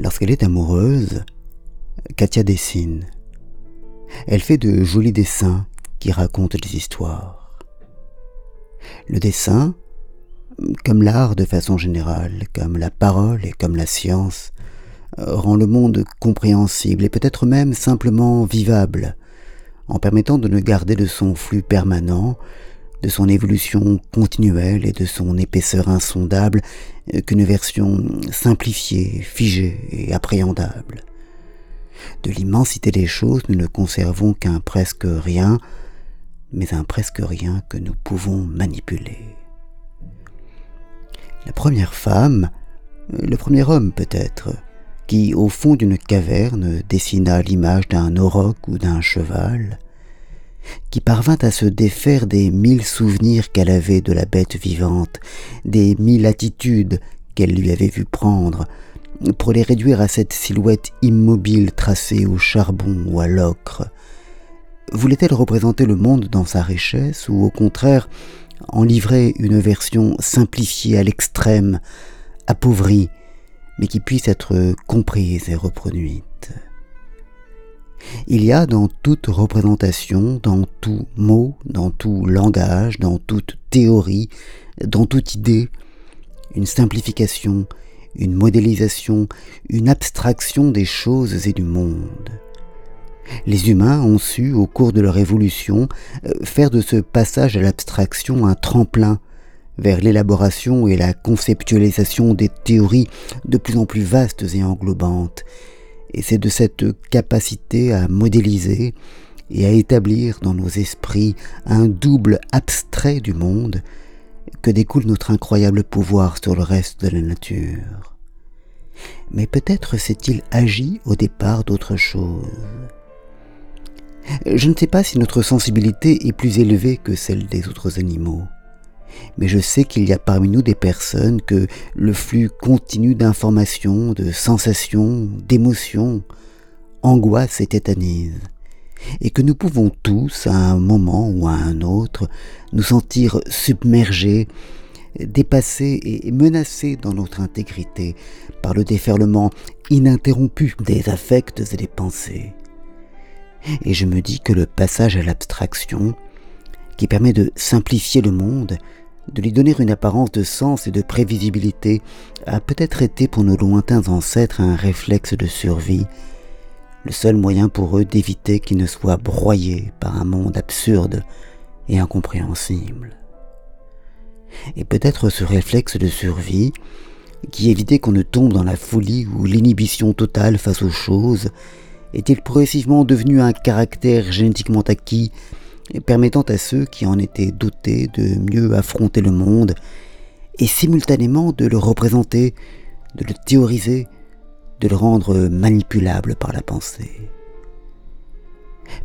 Lorsqu'elle est amoureuse, Katia dessine. Elle fait de jolis dessins qui racontent des histoires. Le dessin, comme l'art de façon générale, comme la parole et comme la science, rend le monde compréhensible et peut-être même simplement vivable, en permettant de ne garder de son flux permanent, de son évolution continuelle et de son épaisseur insondable qu'une version simplifiée, figée et appréhendable. De l'immensité des choses, nous ne conservons qu'un presque rien, mais un presque rien que nous pouvons manipuler. La première femme, le premier homme peut-être, qui au fond d'une caverne dessina l'image d'un auroch ou d'un cheval, qui parvint à se défaire des mille souvenirs qu'elle avait de la bête vivante, des mille attitudes qu'elle lui avait vu prendre, pour les réduire à cette silhouette immobile tracée au charbon ou à l'ocre. Voulait-elle représenter le monde dans sa richesse ou au contraire en livrer une version simplifiée à l'extrême, appauvrie, mais qui puisse être comprise et reproduite? Il y a dans toute représentation, dans tout mot, dans tout langage, dans toute théorie, dans toute idée, une simplification, une modélisation, une abstraction des choses et du monde. Les humains ont su, au cours de leur évolution, euh, faire de ce passage à l'abstraction un tremplin vers l'élaboration et la conceptualisation des théories de plus en plus vastes et englobantes, et c'est de cette capacité à modéliser et à établir dans nos esprits un double abstrait du monde que découle notre incroyable pouvoir sur le reste de la nature. Mais peut-être s'est-il agi au départ d'autre chose. Je ne sais pas si notre sensibilité est plus élevée que celle des autres animaux mais je sais qu'il y a parmi nous des personnes que le flux continu d'informations, de sensations, d'émotions angoisse et tétanise, et que nous pouvons tous, à un moment ou à un autre, nous sentir submergés, dépassés et menacés dans notre intégrité par le déferlement ininterrompu des affects et des pensées. Et je me dis que le passage à l'abstraction, qui permet de simplifier le monde, de lui donner une apparence de sens et de prévisibilité a peut-être été pour nos lointains ancêtres un réflexe de survie, le seul moyen pour eux d'éviter qu'ils ne soient broyés par un monde absurde et incompréhensible. Et peut-être ce réflexe de survie, qui évitait qu'on ne tombe dans la folie ou l'inhibition totale face aux choses, est-il progressivement devenu un caractère génétiquement acquis permettant à ceux qui en étaient dotés de mieux affronter le monde, et simultanément de le représenter, de le théoriser, de le rendre manipulable par la pensée.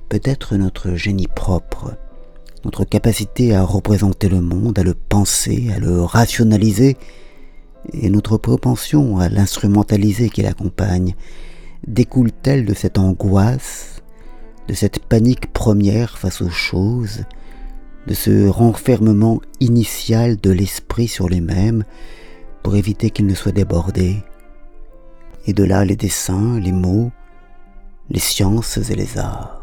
Peut-être notre génie propre, notre capacité à représenter le monde, à le penser, à le rationaliser, et notre propension à l'instrumentaliser qui l'accompagne, découle-t-elle de cette angoisse de cette panique première face aux choses, de ce renfermement initial de l'esprit sur les mêmes pour éviter qu'il ne soit débordé. Et de là les dessins, les mots, les sciences et les arts.